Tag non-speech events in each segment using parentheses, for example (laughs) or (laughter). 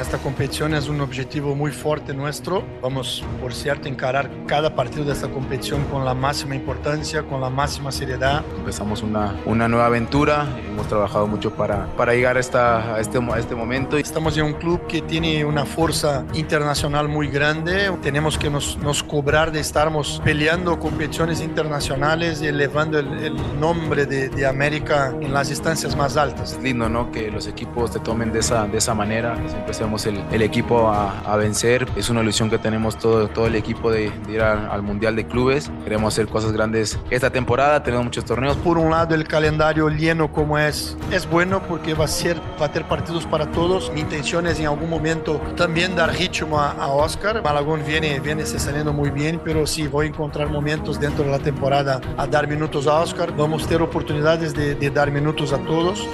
Esta competición es un objetivo muy fuerte nuestro. Vamos, por cierto, a encarar cada partido de esta competición con la máxima importancia, con la máxima seriedad. Empezamos una, una nueva aventura, hemos trabajado mucho para, para llegar a, esta, a, este, a este momento. Estamos en un club que tiene una fuerza internacional muy grande. Tenemos que nos, nos cobrar de estarmos peleando competiciones internacionales y elevando el, el nombre de, de, América en las instancias más altas. Es lindo, ¿no? Que los equipos te tomen de esa, de esa manera. Siempre seamos el, el equipo a, a, vencer. Es una ilusión que tenemos todo, todo el equipo de, de ir al Mundial de Clubes. Queremos hacer cosas grandes esta temporada, tenemos muchos torneos. Por un lado, el calendario lleno como es, es bueno porque va a, ser, va a tener partidos para todos. Mi intención es en algún momento también dar ritmo a, a Oscar. Malagón viene, viene se saliendo muy bien, pero sí voy a encontrar momentos dentro de la temporada a dar minutos a Oscar. Vamos a tener oportunidades de, de dar minutos a todos.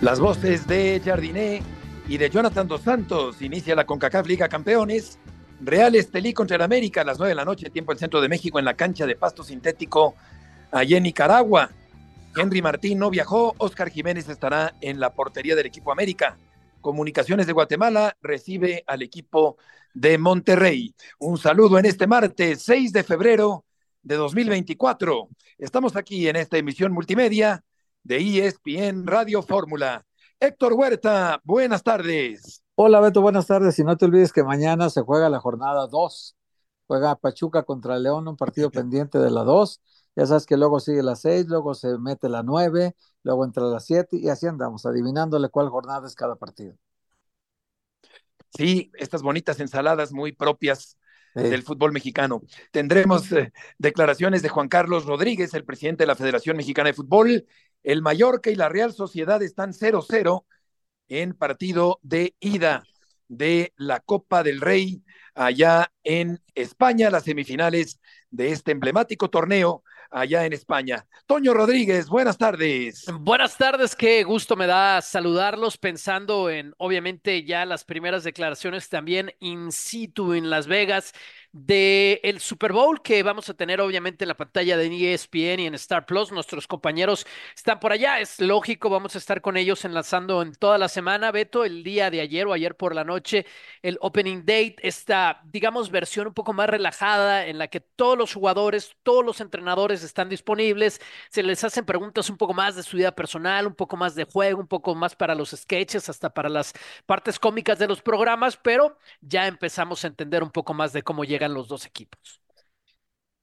Las voces de Jardiné y de Jonathan Dos Santos. Inicia la CONCACAF Liga Campeones. Real Estelí contra el América a las 9 de la noche, tiempo del centro de México, en la cancha de pasto sintético allá en Nicaragua. Henry Martín no viajó, Oscar Jiménez estará en la portería del equipo América. Comunicaciones de Guatemala recibe al equipo de Monterrey. Un saludo en este martes 6 de febrero de 2024. Estamos aquí en esta emisión multimedia de ESPN Radio Fórmula. Héctor Huerta, buenas tardes. Hola Beto, buenas tardes. Y no te olvides que mañana se juega la jornada 2. Juega Pachuca contra León, un partido pendiente de la 2. Ya sabes que luego sigue la 6, luego se mete la 9, luego entra la 7 y así andamos, adivinándole cuál jornada es cada partido. Sí, estas bonitas ensaladas muy propias Sí. del fútbol mexicano. Tendremos eh, declaraciones de Juan Carlos Rodríguez, el presidente de la Federación Mexicana de Fútbol. El Mallorca y la Real Sociedad están 0-0 en partido de ida de la Copa del Rey allá en España, las semifinales de este emblemático torneo allá en España. Toño Rodríguez, buenas tardes. Buenas tardes, qué gusto me da saludarlos pensando en, obviamente, ya las primeras declaraciones también in situ en Las Vegas del el Super Bowl que vamos a tener obviamente en la pantalla de ESPN y en Star Plus. Nuestros compañeros están por allá, es lógico, vamos a estar con ellos enlazando en toda la semana. Beto, el día de ayer o ayer por la noche, el Opening Date, esta, digamos, versión un poco más relajada en la que todos los jugadores, todos los entrenadores están disponibles, se les hacen preguntas un poco más de su vida personal, un poco más de juego, un poco más para los sketches, hasta para las partes cómicas de los programas, pero ya empezamos a entender un poco más de cómo llega los dos equipos.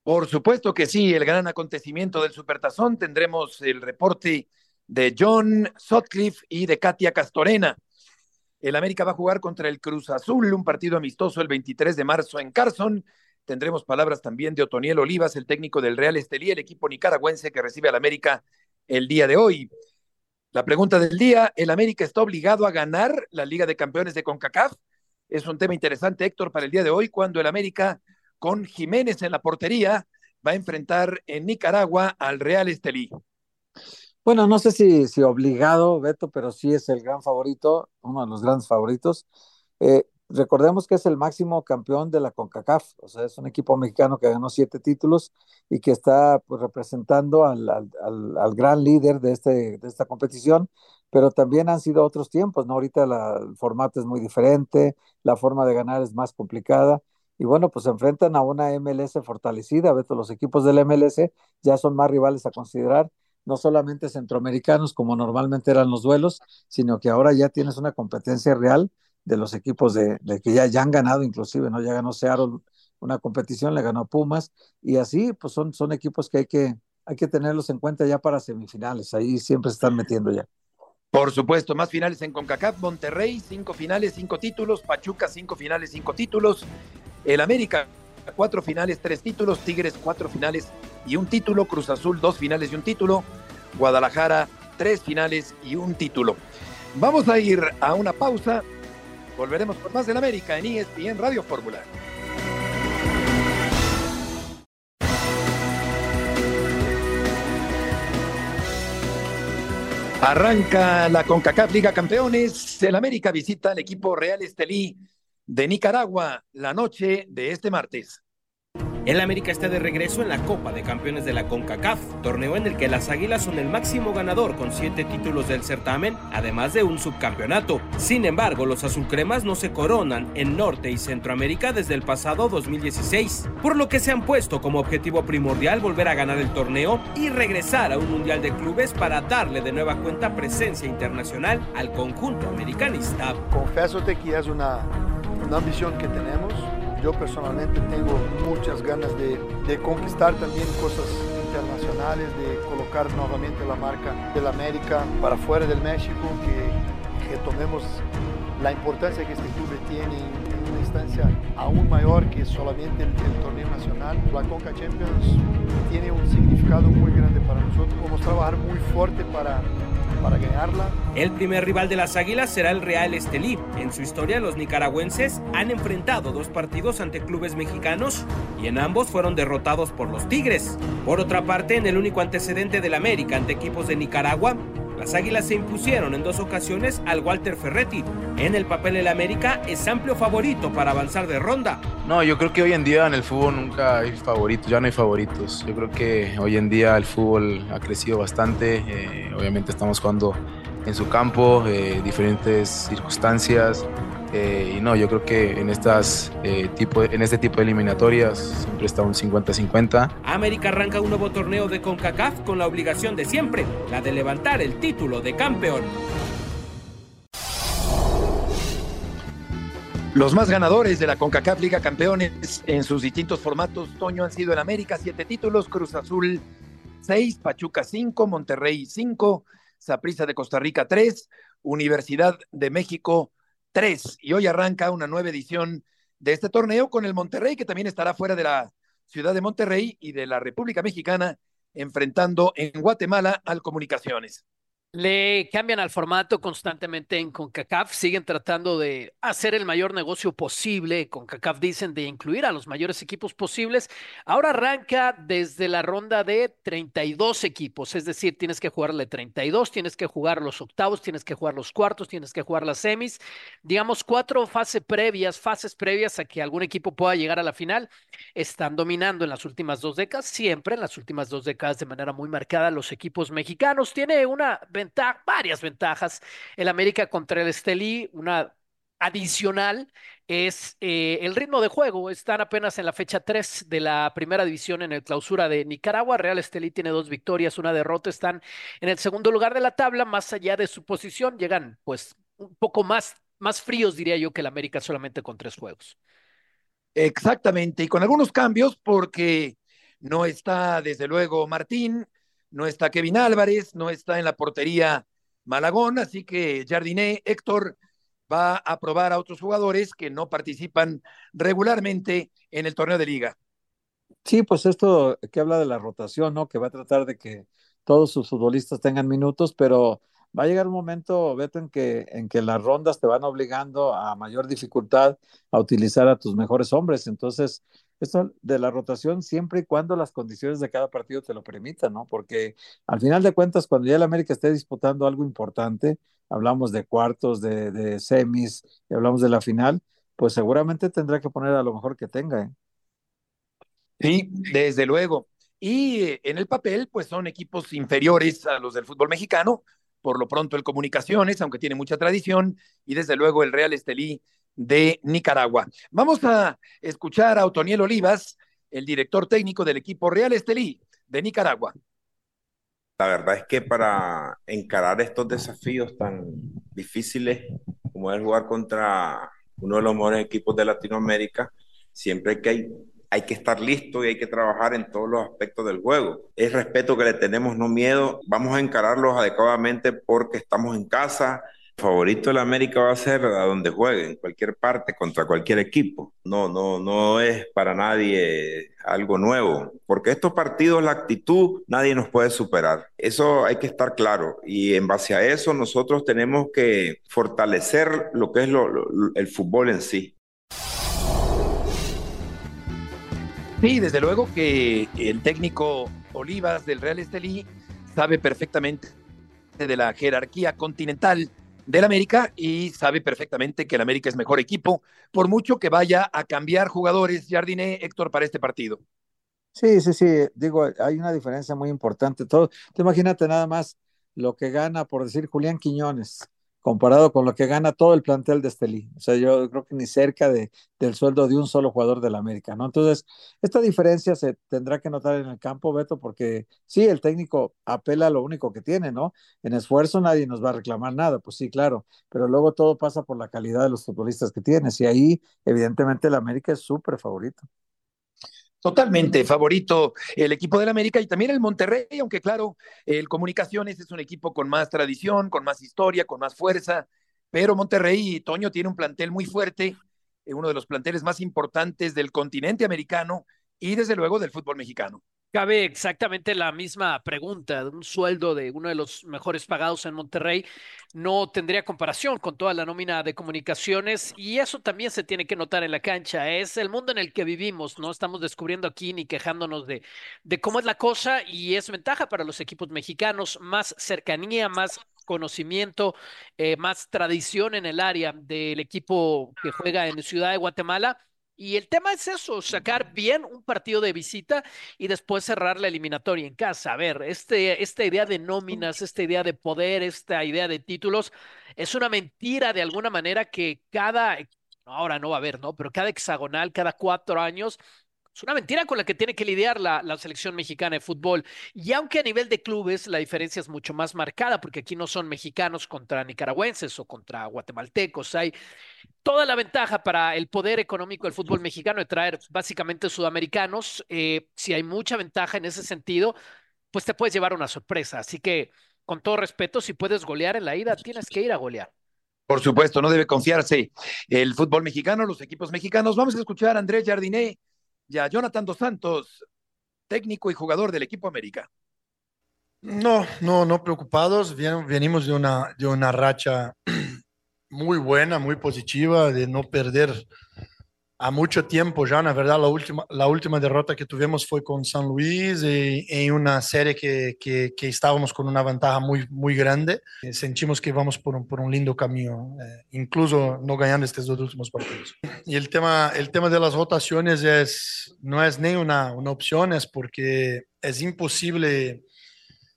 Por supuesto que sí, el gran acontecimiento del Supertazón. Tendremos el reporte de John Sutcliffe y de Katia Castorena. El América va a jugar contra el Cruz Azul, un partido amistoso el 23 de marzo en Carson. Tendremos palabras también de Otoniel Olivas, el técnico del Real Estelí, el equipo nicaragüense que recibe al América el día de hoy. La pregunta del día, ¿el América está obligado a ganar la Liga de Campeones de CONCACAF? Es un tema interesante, Héctor, para el día de hoy, cuando el América, con Jiménez en la portería, va a enfrentar en Nicaragua al Real Estelí. Bueno, no sé si, obligado, Beto, pero sí es el gran favorito, uno de los grandes favoritos. Eh, recordemos que es el máximo campeón de la CONCACAF, o sea, es un equipo mexicano que ganó siete títulos y que está pues, representando al, al, al, gran líder de, este, de esta competición, pero también han sido otros tiempos, ¿no? Ahorita la, el formato es muy diferente, la forma de ganar es más complicada. Y bueno, pues se enfrentan a una MLS fortalecida, Beto, los equipos del MLS ya son más rivales a considerar, no solamente centroamericanos como normalmente eran los duelos, sino que ahora ya tienes una competencia real de los equipos de, que ya, ya, han ganado inclusive, ¿no? Ya ganó Seattle una competición, le ganó Pumas, y así pues son, son equipos que hay, que hay que tenerlos en cuenta ya para semifinales, ahí siempre se están metiendo ya. Por supuesto, más finales en CONCACAF, Monterrey, cinco finales, cinco títulos, Pachuca, cinco finales, cinco títulos, el América, cuatro finales, tres títulos, Tigres, cuatro finales y un título, Cruz Azul, dos finales y un título, Guadalajara, tres finales y un título. Vamos a ir a una pausa, volveremos con más del América en ESPN Radio Fórmula. Arranca la CONCACAF Liga Campeones. El América visita al equipo Real Estelí de Nicaragua la noche de este martes. El América está de regreso en la Copa de Campeones de la CONCACAF, torneo en el que las Águilas son el máximo ganador con siete títulos del certamen, además de un subcampeonato. Sin embargo, los azulcremas no se coronan en Norte y Centroamérica desde el pasado 2016, por lo que se han puesto como objetivo primordial volver a ganar el torneo y regresar a un Mundial de Clubes para darle de nueva cuenta presencia internacional al conjunto americanista. Confiesote que es una, una ambición que tenemos yo personalmente tengo muchas ganas de, conquistar también cosas internacionales, de colocar nuevamente la marca del América para fuera del México, que retomemos la importancia que este club tiene en una instancia aún mayor que solamente el, el torneo nacional. La Conca Champions tiene un significado muy grande para nosotros. Vamos a trabajar muy fuerte para para. El primer rival de las Águilas será el Real Estelí. En su historia, los nicaragüenses han enfrentado dos partidos ante clubes mexicanos y en ambos fueron derrotados por los Tigres. Por otra parte, en el único antecedente del América ante equipos de Nicaragua, las Águilas se impusieron en dos ocasiones al Walter Ferretti. En el papel el América es amplio favorito para avanzar de ronda. No, yo creo que hoy en día en el fútbol nunca hay favoritos, ya no hay favoritos. Yo creo que hoy en día el fútbol ha crecido bastante. Eh, obviamente estamos jugando en su campo, eh, diferentes circunstancias. Eh, y no, yo creo que en, estas, eh, tipo, en este tipo de eliminatorias siempre está un 50-50. América arranca un nuevo torneo de CONCACAF con la obligación de siempre, la de levantar el título de campeón. Los más ganadores de la CONCACAF Liga Campeones en sus distintos formatos, Toño, han sido en América siete títulos, Cruz Azul seis, Pachuca cinco, Monterrey cinco, Saprissa de Costa Rica tres, Universidad de México 3. Y hoy arranca una nueva edición de este torneo con el Monterrey, que también estará fuera de la ciudad de Monterrey y de la República Mexicana, enfrentando en Guatemala al Comunicaciones. Le cambian al formato constantemente en CONCACAF, siguen tratando de hacer el mayor negocio posible. CONCACAF dicen de incluir a los mayores equipos posibles. Ahora arranca desde la ronda de 32 equipos, es decir, tienes que jugarle 32, tienes que jugar los octavos, tienes que jugar los cuartos, tienes que jugar las semis. Digamos, cuatro fases previas, fases previas a que algún equipo pueda llegar a la final. Están dominando en las últimas dos décadas, siempre en las últimas dos décadas de manera muy marcada los equipos mexicanos. Tiene una varias ventajas. El América contra el Estelí, una adicional es eh, el ritmo de juego. Están apenas en la fecha 3 de la primera división en el clausura de Nicaragua. Real Estelí tiene dos victorias, una derrota. Están en el segundo lugar de la tabla, más allá de su posición. Llegan pues un poco más, más fríos, diría yo, que el América solamente con tres juegos. Exactamente, y con algunos cambios porque no está desde luego Martín, no está Kevin Álvarez, no está en la portería Malagón, así que Jardiné, Héctor va a probar a otros jugadores que no participan regularmente en el torneo de liga. Sí, pues esto que habla de la rotación, ¿no? Que va a tratar de que todos sus futbolistas tengan minutos, pero va a llegar un momento, Beto, en que, en que las rondas te van obligando a mayor dificultad a utilizar a tus mejores hombres. Entonces, esto de la rotación siempre y cuando las condiciones de cada partido te lo permitan, ¿no? Porque al final de cuentas, cuando ya el América esté disputando algo importante, hablamos de cuartos, de, de semis, y hablamos de la final, pues seguramente tendrá que poner a lo mejor que tenga, ¿eh? Sí, desde luego. Y eh, en el papel, pues son equipos inferiores a los del fútbol mexicano, por lo pronto el Comunicaciones, aunque tiene mucha tradición, y desde luego el Real Estelí de Nicaragua. Vamos a escuchar a Otoniel Olivas, el director técnico del equipo Real Estelí de Nicaragua. La verdad es que para encarar estos desafíos tan difíciles como es jugar contra uno de los mejores equipos de Latinoamérica, siempre hay que, hay que estar listo y hay que trabajar en todos los aspectos del juego. Es respeto que le tenemos, no miedo. Vamos a encararlos adecuadamente porque estamos en casa, favorito de la América va a ser a donde juegue, en cualquier parte, contra cualquier equipo. No, no, no es para nadie algo nuevo, porque estos partidos, la actitud, nadie nos puede superar. Eso hay que estar claro. Y en base a eso, nosotros tenemos que fortalecer lo que es el fútbol en sí. Sí, desde luego que el técnico Olivas del Real Estelí sabe perfectamente de la jerarquía continental del América y sabe perfectamente que el América es mejor equipo, por mucho que vaya a cambiar jugadores Jardiné Héctor para este partido. Sí, sí, sí, digo, hay una diferencia muy importante. Todo, te imagínate nada más lo que gana, por decir, Julián Quiñones, comparado con lo que gana todo el plantel de Estelí. O sea, yo creo que ni cerca de, del sueldo de un solo jugador del América, ¿no? Entonces, esta diferencia se tendrá que notar en el campo, Beto, porque sí, el técnico apela a lo único que tiene, ¿no? En esfuerzo nadie nos va a reclamar nada, pues sí, claro, pero luego todo pasa por la calidad de los futbolistas que tienes y ahí, evidentemente, el América es súper favorito. Totalmente favorito el equipo del América y también el Monterrey, aunque claro, el Comunicaciones es un equipo con más tradición, con más historia, con más fuerza, pero Monterrey, Toño, tiene un plantel muy fuerte, eh, uno de los planteles más importantes del continente americano y desde luego del fútbol mexicano. Cabe exactamente la misma pregunta. Un sueldo de uno de los mejores pagados en Monterrey no tendría comparación con toda la nómina de comunicaciones y eso también se tiene que notar en la cancha. Es el mundo en el que vivimos, no estamos descubriendo aquí ni quejándonos de, de cómo es la cosa y es ventaja para los equipos mexicanos, más cercanía, más conocimiento, eh, más tradición en el área del equipo que juega en Ciudad de Guatemala y el tema es eso, sacar bien un partido de visita y después cerrar la eliminatoria en casa. A ver, este, esta idea de nóminas, esta idea de poder, esta idea de títulos, es una mentira de alguna manera que cada, ahora no va a haber, ¿no? Pero cada hexagonal, cada cuatro años, es una mentira con la que tiene que lidiar la, selección mexicana de fútbol. Y aunque a nivel de clubes la diferencia es mucho más marcada, porque aquí no son mexicanos contra nicaragüenses o contra guatemaltecos, hay toda la ventaja para el poder económico del fútbol mexicano de traer básicamente sudamericanos. Eh, si hay mucha ventaja en ese sentido, pues te puedes llevar una sorpresa. Así que, con todo respeto, si puedes golear en la ida, tienes que ir a golear. Por supuesto, no debe confiarse el fútbol mexicano, los equipos mexicanos. Vamos a escuchar a Andrés Jardiné y a Jonathan Dos Santos, técnico y jugador del equipo América. No, no, no preocupados. venimos de una, de una racha (clears throat) muy buena, muy positiva, de no perder a mucho tiempo ya. Na verdad, la última, la última derrota que tuvimos fue con San Luis y, en una serie que, que, que, estábamos con una ventaja muy, muy grande. Sentimos que vamos por un, por un lindo camino, eh, incluso no ganando estos dos últimos partidos. Y el tema, el tema de las votaciones es, no es ni una, una opción, es porque es imposible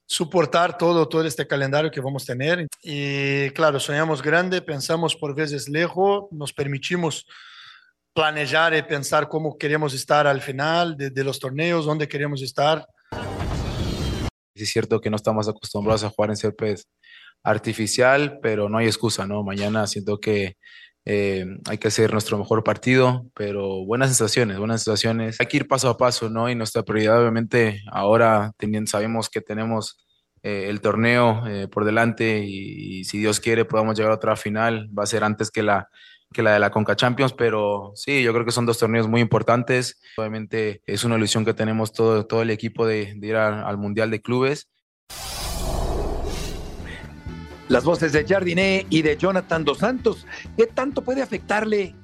soportar todo, todo este calendario que vamos a tener. Y claro, soñamos grande, pensamos por veces lejos, nos permitimos planear y pensar cómo queremos estar al final de, de los torneos, dónde queremos estar. Es cierto que no estamos acostumbrados a jugar en césped artificial, pero no hay excusa, ¿no? Mañana siento que eh, hay que hacer nuestro mejor partido, pero buenas sensaciones, buenas sensaciones. Hay que ir paso a paso, ¿no? Y nuestra prioridad, obviamente, ahora teniendo, sabemos que tenemos eh, el torneo eh, por delante y, y, si Dios quiere podamos llegar a otra final, va a ser antes que la, que la de la Conca Champions, pero sí, yo creo que son dos torneos muy importantes. Obviamente es una ilusión que tenemos todo, todo el equipo de, de ir a, al Mundial de Clubes. Las voces de Jardiné y de Jonathan Dos Santos. ¿Qué tanto puede afectarle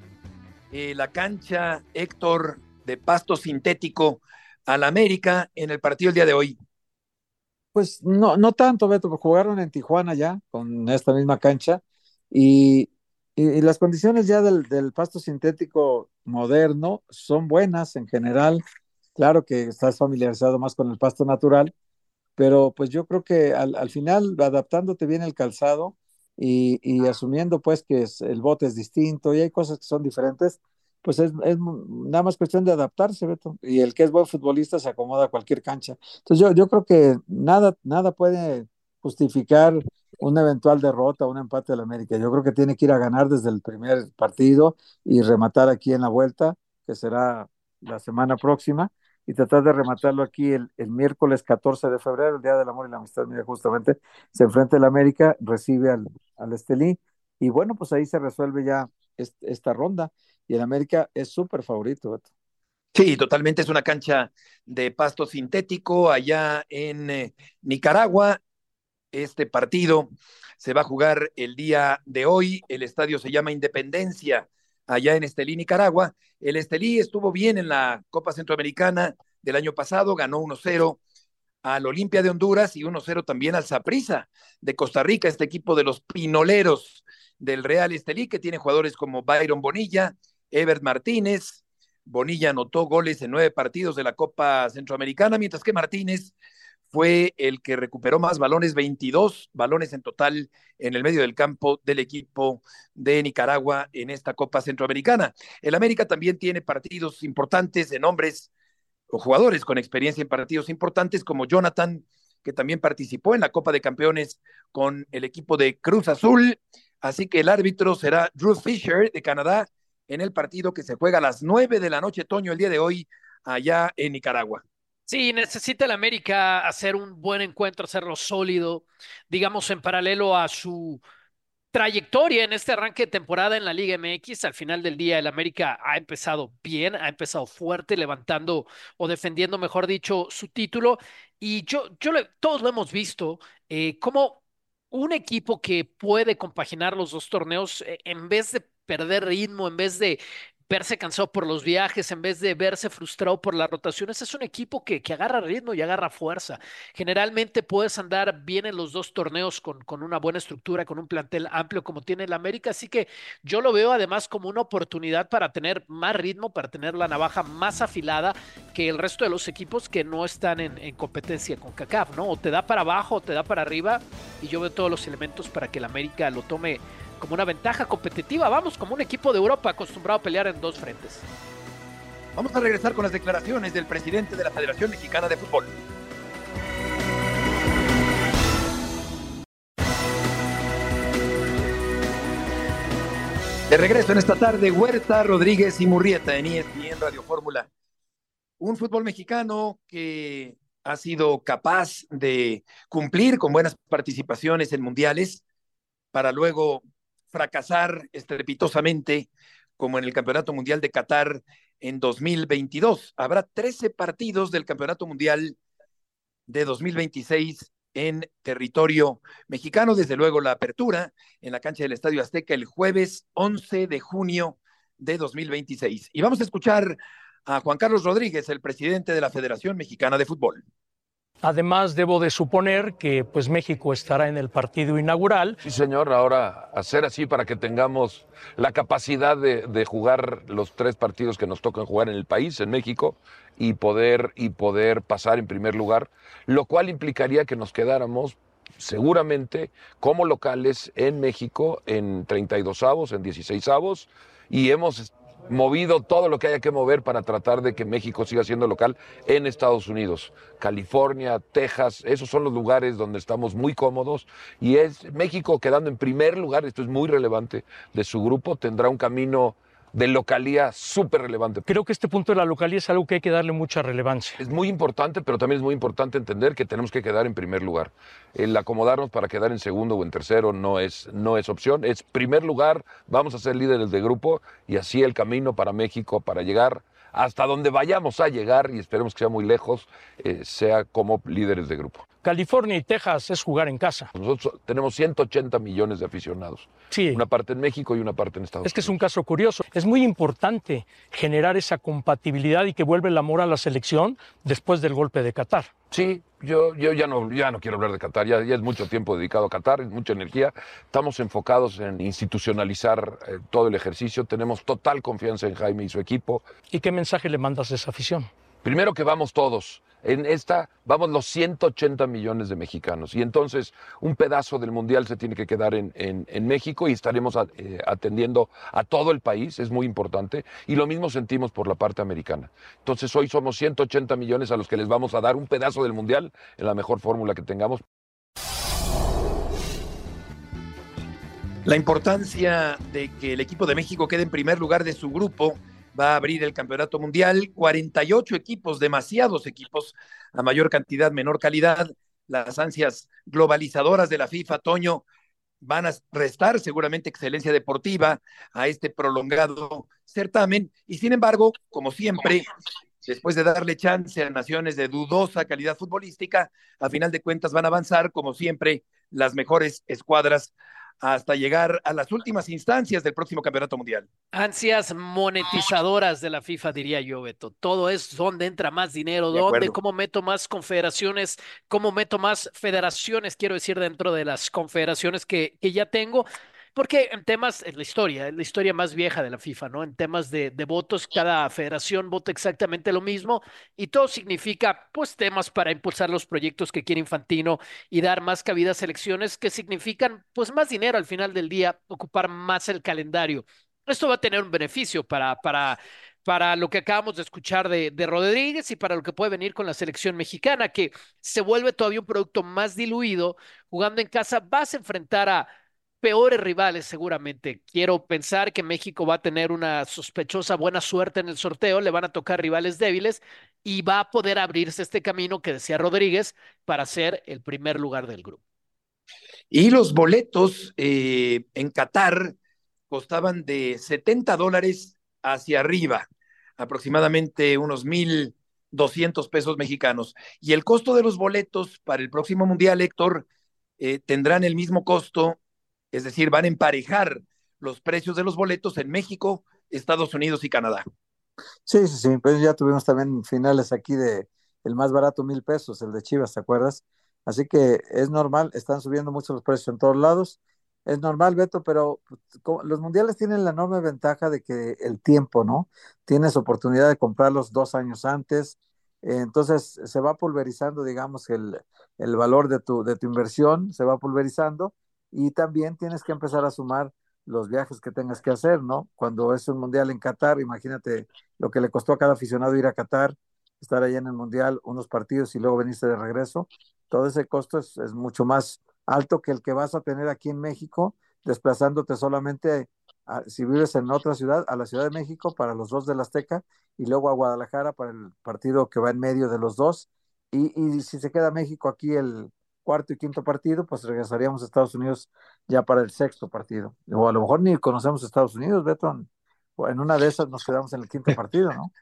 eh, la cancha, Héctor, de pasto sintético al América en el partido el día de hoy? Pues no, no tanto, Beto, porque jugaron en Tijuana ya con esta misma cancha y, y, las condiciones ya del, del, pasto sintético moderno son buenas en general. Claro que estás familiarizado más con el pasto natural, pero pues yo creo que al, al final, adaptándote bien el calzado y, y, asumiendo pues que el bote es distinto y hay cosas que son diferentes, pues es, es, nada más cuestión de adaptarse, Beto. Y el que es buen futbolista se acomoda a cualquier cancha. Entonces yo, yo creo que nada, nada puede justificar una eventual derrota, un empate de la América. Yo creo que tiene que ir a ganar desde el primer partido y rematar aquí en la vuelta, que será la semana próxima y tratar de rematarlo aquí el, el, miércoles 14 de febrero, el Día del Amor y la Amistad, mira, justamente se enfrenta el América, recibe al, al Estelí, y bueno, pues ahí se resuelve ya est esta ronda, y el América es súper favorito. Beto. Sí, totalmente, es una cancha de pasto sintético allá en eh, Nicaragua. Este partido. Se va a jugar el día de hoy, el estadio se llama Independencia, allá en Estelí, Nicaragua. El Estelí estuvo bien en la Copa Centroamericana del año pasado, ganó 1-0 al Olimpia de Honduras y 1-0 también al Saprissa de Costa Rica, este equipo de los pinoleros del Real Estelí, que tiene jugadores como Byron Bonilla, Ebert Martínez, Bonilla anotó goles en nueve partidos de la Copa Centroamericana, mientras que Martínez fue el que recuperó más balones, 22 balones en total en el medio del campo del equipo de Nicaragua en esta Copa Centroamericana. El América también tiene partidos importantes de nombres o jugadores con experiencia en partidos importantes como Jonathan, que también participó en la Copa de Campeones con el equipo de Cruz Azul. Así que el árbitro será Drew Fisher de Canadá en el partido que se juega a las nueve de la noche, Toño, el día de hoy, allá en Nicaragua. Sí, necesita el América hacer un buen encuentro, hacerlo sólido, digamos en paralelo a su trayectoria en este arranque de temporada en la Liga MX. Al final del día, el América ha empezado bien, ha empezado fuerte, levantando o defendiendo, mejor dicho, su título. Y yo, yo todos lo hemos visto, eh, como un equipo que puede compaginar los dos torneos, eh, en vez de perder ritmo, en vez de verse cansado por los viajes, en vez de verse frustrado por las rotaciones, es un equipo que, que agarra ritmo y agarra fuerza. Generalmente puedes andar bien en los dos torneos con, con una buena estructura, con un plantel amplio como tiene el América, así que yo lo veo además como una oportunidad para tener más ritmo, para tener la navaja más afilada que el resto de los equipos que no están en, en competencia con CACAF, ¿no? O te da para abajo o te da para arriba, y yo veo todos los elementos para que el América lo tome como una ventaja competitiva. Vamos como un equipo de Europa acostumbrado a pelear en dos frentes. Vamos a regresar con las declaraciones del presidente de la Federación Mexicana de Fútbol. De regreso en esta tarde, Huerta, Rodríguez y Murrieta en ESPN Radio Fórmula. Un fútbol mexicano que ha sido capaz de cumplir con buenas participaciones en mundiales para luego fracasar estrepitosamente como en el Campeonato Mundial de Qatar en 2022. Habrá 13 partidos del Campeonato Mundial de 2026 en territorio mexicano. Desde luego la apertura en la cancha del Estadio Azteca el jueves 11 de junio de 2026. Y vamos a escuchar a Juan Carlos Rodríguez, el presidente de la Federación Mexicana de Fútbol. Además, debo de suponer que pues México estará en el partido inaugural. Sí, señor, ahora hacer así para que tengamos la capacidad de, de, jugar los tres partidos que nos tocan jugar en el país, en México, y poder, y poder pasar en primer lugar, lo cual implicaría que nos quedáramos seguramente como locales en México en 32 avos, en 16 avos, y hemos movido todo lo que haya que mover para tratar de que México siga siendo local en Estados Unidos. California, Texas, esos son los lugares donde estamos muy cómodos y es México quedando en primer lugar, esto es muy relevante, de su grupo, tendrá un camino de localía súper relevante. Creo que este punto de la localía es algo que hay que darle mucha relevancia. Es muy importante, pero también es muy importante entender que tenemos que quedar en primer lugar. El acomodarnos para quedar en segundo o en tercero no es, no es opción, es primer lugar, vamos a ser líderes de grupo y así el camino para México para llegar hasta donde vayamos a llegar, y esperemos que sea muy lejos, eh, sea como líderes de grupo. California y Texas es jugar en casa. Nosotros tenemos 180 millones de aficionados. Sí. Una parte en México y una parte en Estados Unidos. Es que es un caso curioso. Es muy importante generar esa compatibilidad y que vuelva el amor a la selección después del golpe de Qatar. Sí, yo, yo ya, no, ya no quiero hablar de Qatar, ya, ya es mucho tiempo dedicado a Qatar, mucha energía. Estamos enfocados en institucionalizar eh, todo el ejercicio, tenemos total confianza en Jaime y su equipo. ¿Y qué mensaje le mandas a esa afición? Primero que vamos todos. En esta vamos los 180 millones de mexicanos y entonces un pedazo del mundial se tiene que quedar en, en, México y estaremos eh, atendiendo a todo el país, es muy importante, y lo mismo sentimos por la parte americana. Entonces hoy somos 180 millones a los que les vamos a dar un pedazo del mundial en la mejor fórmula que tengamos. La importancia de que el equipo de México quede en primer lugar de su grupo va a abrir el campeonato mundial. 48 equipos, demasiados equipos, a mayor cantidad, menor calidad. Las ansias globalizadoras de la FIFA, Toño, van a restar seguramente excelencia deportiva a este prolongado certamen. Y sin embargo, como siempre, después de darle chance a naciones de dudosa calidad futbolística, a final de cuentas van a avanzar, como siempre, las mejores escuadras hasta llegar a las últimas instancias del próximo campeonato mundial. Ansias monetizadoras de la FIFA, diría yo, Beto. Todo es dónde entra más dinero, dónde, cómo meto más confederaciones, cómo meto más federaciones, quiero decir, dentro de las confederaciones que, que ya tengo. Porque en temas, en la historia, en la historia más vieja de la FIFA, ¿no? En temas de, de, votos, cada federación vota exactamente lo mismo y todo significa, pues, temas para impulsar los proyectos que quiere Infantino y dar más cabida a selecciones que significan, pues, más dinero al final del día, ocupar más el calendario. Esto va a tener un beneficio para, para, para lo que acabamos de escuchar de, de Rodríguez y para lo que puede venir con la selección mexicana, que se vuelve todavía un producto más diluido. Jugando en casa vas a enfrentar a peores rivales seguramente. Quiero pensar que México va a tener una sospechosa buena suerte en el sorteo, le van a tocar rivales débiles y va a poder abrirse este camino que decía Rodríguez para ser el primer lugar del grupo. Y los boletos eh, en Qatar costaban de 70 dólares hacia arriba, aproximadamente unos 1.200 pesos mexicanos. Y el costo de los boletos para el próximo Mundial, Héctor, eh, tendrán el mismo costo es decir, van a emparejar los precios de los boletos en México, Estados Unidos y Canadá. Sí, sí, sí, pues ya tuvimos también finales aquí de el más barato mil pesos, el de Chivas, ¿te acuerdas? Así que es normal, están subiendo mucho los precios en todos lados. Es normal, Beto, pero pues, los mundiales tienen la enorme ventaja de que el tiempo, ¿no? Tienes oportunidad de comprarlos dos años antes, entonces se va pulverizando, digamos, el, el valor de tu, de tu inversión, se va pulverizando y también tienes que empezar a sumar los viajes que tengas que hacer, ¿no? Cuando es un mundial en Qatar, imagínate lo que le costó a cada aficionado ir a Qatar, estar allá en el mundial, unos partidos y luego venirse de regreso. Todo ese costo es, mucho más alto que el que vas a tener aquí en México, desplazándote solamente, si vives en otra ciudad, a la Ciudad de México para los dos de la Azteca y luego a Guadalajara para el partido que va en medio de los dos. Y, y si se queda México aquí el, cuarto y quinto partido, pues regresaríamos a Estados Unidos ya para el sexto partido. O a lo mejor ni conocemos Estados Unidos, Beto. En una de esas nos quedamos en el quinto (laughs) partido, ¿no?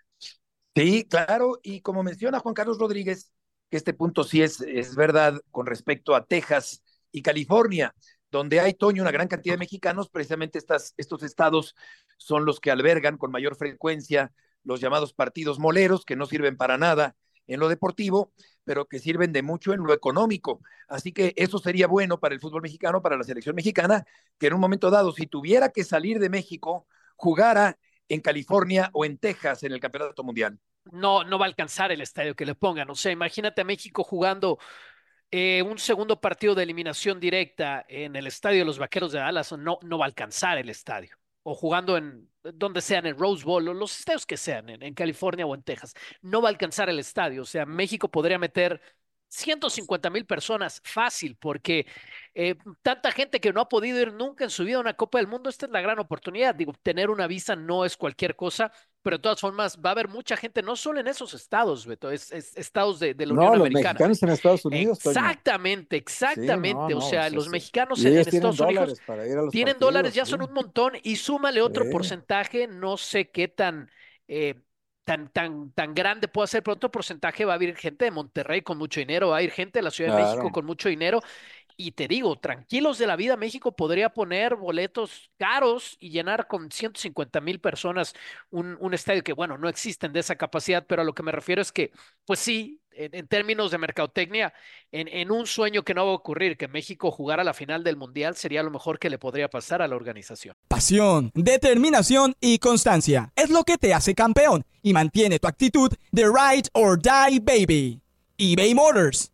Sí, claro. Y como menciona Juan Carlos Rodríguez, que este punto sí es, es verdad con respecto a Texas y California, donde hay, Toño, una gran cantidad de mexicanos, precisamente estas, estos estados son los que albergan con mayor frecuencia los llamados partidos moleros, que no sirven para nada en lo deportivo, pero que sirven de mucho en lo económico. Así que eso sería bueno para el fútbol mexicano, para la selección mexicana, que en un momento dado, si tuviera que salir de México, jugara en California o en Texas en el Campeonato Mundial. No, no va a alcanzar el estadio que le pongan. O sea, imagínate a México jugando eh, un segundo partido de eliminación directa en el estadio de los Vaqueros de Dallas. No, no va a alcanzar el estadio o jugando en donde sean, en Rose Bowl o los estadios que sean, en, California o en Texas, no va a alcanzar el estadio. O sea, México podría meter 150 mil personas fácil, porque eh, tanta gente que no ha podido ir nunca en su vida a una Copa del Mundo, esta es la gran oportunidad. Digo, tener una visa no es cualquier cosa, pero de todas formas va a haber mucha gente, no solo en esos estados, Beto, es, estados de, la Unión no, los mexicanos en Estados Unidos. Exactamente, exactamente. o sea, los mexicanos en, Estados Unidos tienen dólares, ya son un montón y súmale otro porcentaje, no sé qué tan... Eh, tan, tan, tan grande puede ser, pero otro porcentaje va a ir gente de Monterrey con mucho dinero, va a ir gente de la Ciudad de México con mucho dinero. Y te digo, tranquilos de la vida, México podría poner boletos caros y llenar con 150 mil personas un, estadio que, bueno, no existen de esa capacidad, pero a lo que me refiero es que, pues sí, en, términos de mercadotecnia, en, en, un sueño que no va a ocurrir, que México jugara la final del Mundial, sería lo mejor que le podría pasar a la organización. Pasión, determinación y constancia es lo que te hace campeón y mantiene tu actitud de ride or die, baby. eBay Motors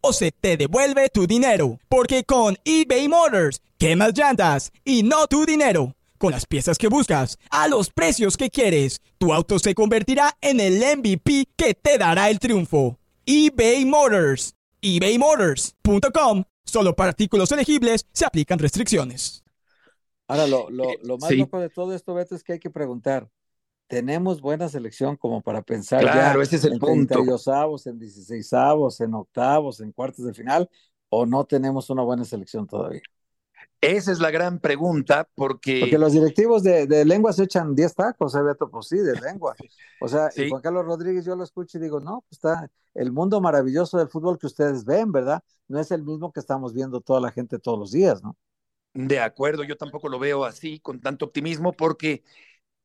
o se te devuelve tu dinero. Porque con eBay Motors, quemas llantas y no tu dinero. Con las piezas que buscas, a los precios que quieres, tu auto se convertirá en el MVP que te dará el triunfo eBay Motors. ebaymotors.com. Solo para artículos elegibles se aplican restricciones. Ahora, lo, lo, lo más loco de todo esto, Beto, es que hay que preguntar. ¿Tenemos buena selección como para pensar claro, ese es el en punto. avos, en 16avos, en octavos, en cuartos de final? ¿O no tenemos una buena selección todavía? Esa es la gran pregunta, porque... Porque los directivos de, de lengua se echan 10 tacos, ¿eh, Beto? Pues sí, de lengua. O sea, Sí. y Juan Carlos Rodríguez yo lo escucho y digo, no, pues está el mundo maravilloso del fútbol que ustedes ven, ¿verdad? No es el mismo que estamos viendo toda la gente todos los días, ¿no? De acuerdo, yo tampoco lo veo así, con tanto optimismo, porque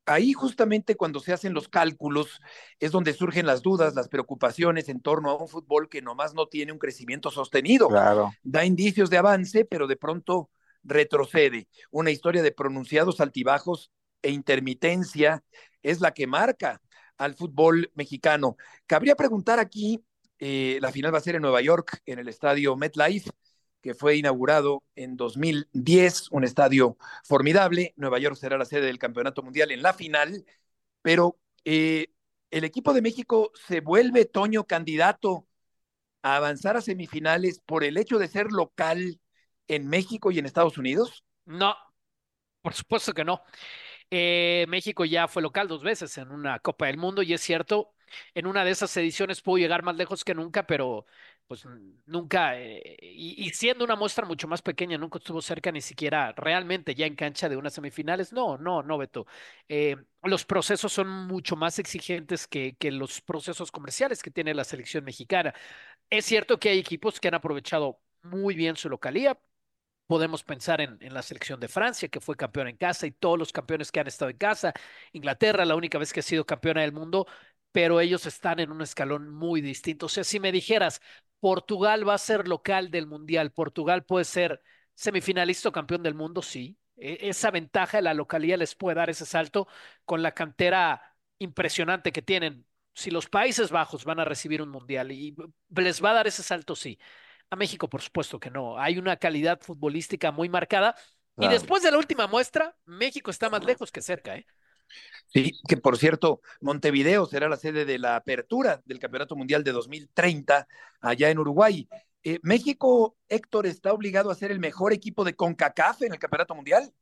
ahí justamente cuando se hacen los cálculos es donde surgen las dudas, las preocupaciones en torno a un fútbol que nomás no tiene un crecimiento sostenido. Claro. Da indicios de avance, pero de pronto retrocede. Una historia de pronunciados altibajos e intermitencia es la que marca al fútbol mexicano. Cabría preguntar aquí, eh, la final va a ser en Nueva York, en el estadio MetLife, que fue inaugurado en 2010, un estadio formidable. Nueva York será la sede del Campeonato Mundial en la final, pero eh, el equipo de México se vuelve, Toño, candidato a avanzar a semifinales por el hecho de ser local en México y en Estados Unidos. No, por supuesto que no. Eh, México ya fue local dos veces en una Copa del Mundo y es cierto, en una de esas ediciones pudo llegar más lejos que nunca, pero pues nunca, eh, y, siendo una muestra mucho más pequeña, nunca estuvo cerca ni siquiera realmente ya en cancha de unas semifinales. No, no, no, Beto. Eh, los procesos son mucho más exigentes que, que los procesos comerciales que tiene la selección mexicana. Es cierto que hay equipos que han aprovechado muy bien su localía, Podemos pensar en, en, la selección de Francia, que fue campeona en casa, y todos los campeones que han estado en casa. Inglaterra, la única vez que ha sido campeona del mundo, pero ellos están en un escalón muy distinto. O sea, si me dijeras, Portugal va a ser local del Mundial, Portugal puede ser semifinalista o campeón del mundo, sí. E esa ventaja de la localidad les puede dar ese salto con la cantera impresionante que tienen. Si los Países Bajos van a recibir un Mundial y les va a dar ese salto, sí. A México, por supuesto que no. Hay una calidad futbolística muy marcada. Claro. Y después de la última muestra, México está más lejos que cerca, ¿eh? Sí, que por cierto, Montevideo será la sede de la apertura del Campeonato Mundial de 2030 allá en Uruguay. Eh, ¿México, Héctor, está obligado a ser el mejor equipo de CONCACAF en el Campeonato Mundial?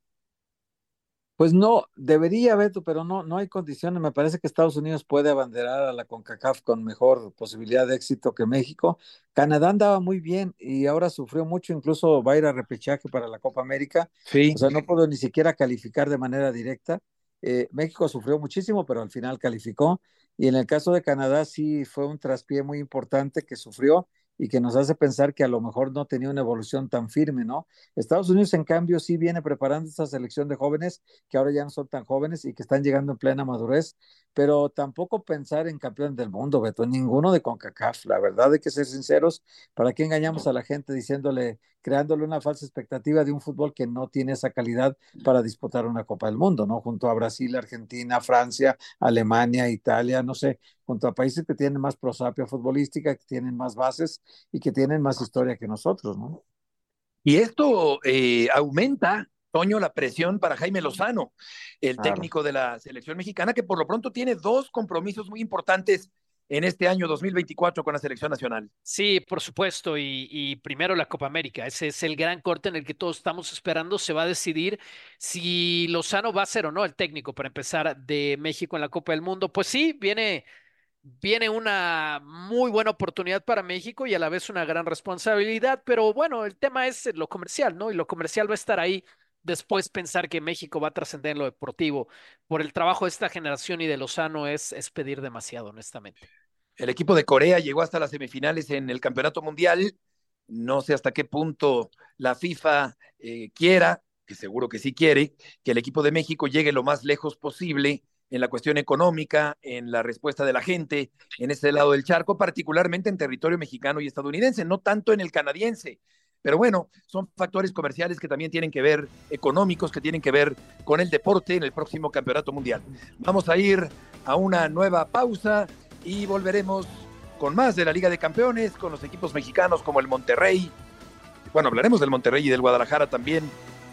Pues no, debería, Beto, pero no, no hay condiciones. Me parece que Estados Unidos puede abanderar a la CONCACAF con mejor posibilidad de éxito que México. Canadá andaba muy bien y ahora sufrió mucho, incluso va a ir a repechaje para la Copa América. Sí. O sea, no pudo ni siquiera calificar de manera directa. Eh, México sufrió muchísimo, pero al final calificó. Y en el caso de Canadá sí fue un traspié muy importante que sufrió y que nos hace pensar que a lo mejor no tenía una evolución tan firme, ¿no? Estados Unidos, en cambio, sí viene preparando esta selección de jóvenes que ahora ya no son tan jóvenes y que están llegando en plena madurez, pero tampoco pensar en campeón del mundo, Beto, ninguno de CONCACAF, la verdad hay que ser sinceros, ¿para qué engañamos a la gente diciéndole, creándole una falsa expectativa de un fútbol que no tiene esa calidad para disputar una Copa del Mundo, ¿no? Junto a Brasil, Argentina, Francia, Alemania, Italia, no sé, junto a países que tienen más prosapia futbolística, que tienen más bases y que tienen más historia que nosotros, ¿no? Y esto eh, aumenta, Toño, la presión para Jaime Lozano, el claro. técnico de la selección mexicana, que por lo pronto tiene dos compromisos muy importantes en este año 2024 con la selección nacional. Sí, por supuesto, y, y, primero la Copa América, ese es el gran corte en el que todos estamos esperando, se va a decidir si Lozano va a ser o no el técnico para empezar de México en la Copa del Mundo. Pues sí, viene viene una muy buena oportunidad para México y a la vez una gran responsabilidad, pero bueno, el tema es lo comercial, ¿no? Y lo comercial va a estar ahí. Después pensar que México va a trascender en lo deportivo por el trabajo de esta generación y de Lozano es, es pedir demasiado, honestamente. El equipo de Corea llegó hasta las semifinales en el Campeonato Mundial. No sé hasta qué punto la FIFA eh, quiera, que seguro que sí quiere, que el equipo de México llegue lo más lejos posible en la cuestión económica, en la respuesta de la gente, en ese lado del charco, particularmente en territorio mexicano y estadounidense, no tanto en el canadiense. Pero bueno, son factores comerciales que también tienen que ver, económicos, que tienen que ver con el deporte en el próximo campeonato mundial. Vamos a ir a una nueva pausa y volveremos con más de la Liga de Campeones, con los equipos mexicanos como el Monterrey. Bueno, hablaremos del Monterrey y del Guadalajara también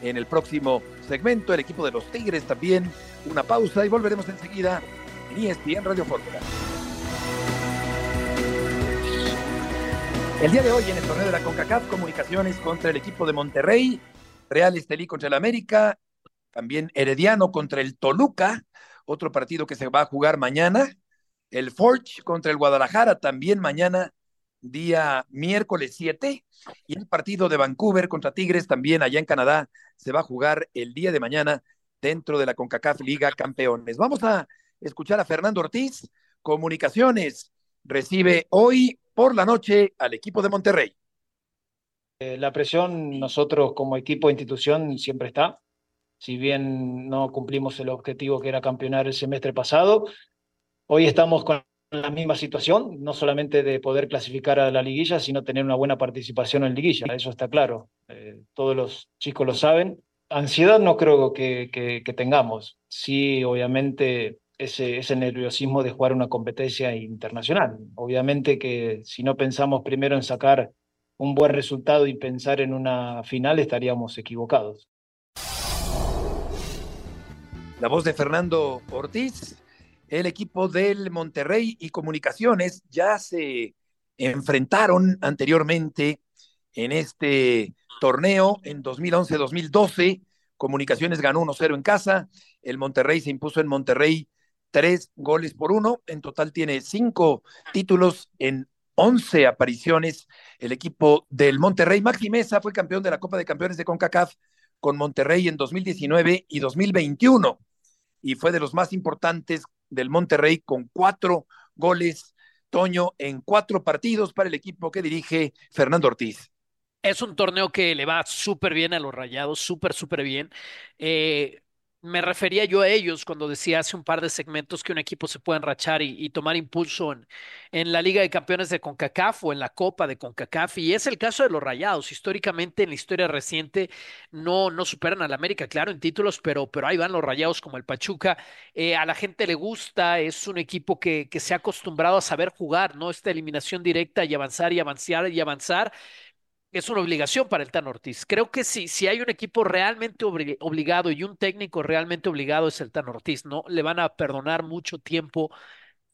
en el próximo segmento, el equipo de los Tigres también. Una pausa y volveremos enseguida en ESPN Radio Fórmula. El día de hoy en el torneo de la CONCACAF, comunicaciones contra el equipo de Monterrey, Real Estelí contra el América, también Herediano contra el Toluca, otro partido que se va a jugar mañana, el Forge contra el Guadalajara también mañana, día miércoles 7, y el partido de Vancouver contra Tigres también allá en Canadá se va a jugar el día de mañana dentro de la CONCACAF Liga Campeones. Vamos a escuchar a Fernando Ortiz, Comunicaciones, recibe hoy por la noche al equipo de Monterrey. Eh, la presión nosotros como equipo e institución siempre está. Si bien no cumplimos el objetivo que era campeonar el semestre pasado, hoy estamos con la misma situación, no solamente de poder clasificar a la liguilla, sino tener una buena participación en liguilla, eso está claro. Eh, todos los chicos lo saben. Ansiedad no creo que, que, tengamos. Sí, obviamente ese, ese nerviosismo de jugar una competencia internacional. Obviamente que si no pensamos primero en sacar un buen resultado y pensar en una final estaríamos equivocados. La voz de Fernando Ortiz, el equipo del Monterrey y Comunicaciones ya se enfrentaron anteriormente en este torneo en 2011-2012. Comunicaciones ganó 1-0 en casa, el Monterrey se impuso en Monterrey tres goles por uno, en total tiene cinco títulos en 11 apariciones el equipo del Monterrey. Maxi Mesa fue campeón de la Copa de Campeones de CONCACAF con Monterrey en 2019 y 2021 y fue de los más importantes del Monterrey con cuatro goles, Toño, en cuatro partidos para el equipo que dirige Fernando Ortiz. Es un torneo que le va súper bien a los rayados, súper, súper bien. Eh, me refería yo a ellos cuando decía hace un par de segmentos que un equipo se puede enrachar y, tomar impulso en, la Liga de Campeones de CONCACAF o en la Copa de CONCACAF. Y es el caso de los Rayados. Históricamente, en la historia reciente, no, no superan al América, claro, en títulos, pero, pero ahí van los Rayados como el Pachuca. Eh, a la gente le gusta, es un equipo que, que se ha acostumbrado a saber jugar, ¿no? Esta eliminación directa y avanzar y avanzar y avanzar es una obligación para el Tan Ortiz. Creo que sí, si hay un equipo realmente obligado y un técnico realmente obligado es el Tan Ortiz, ¿no? Le van a perdonar mucho tiempo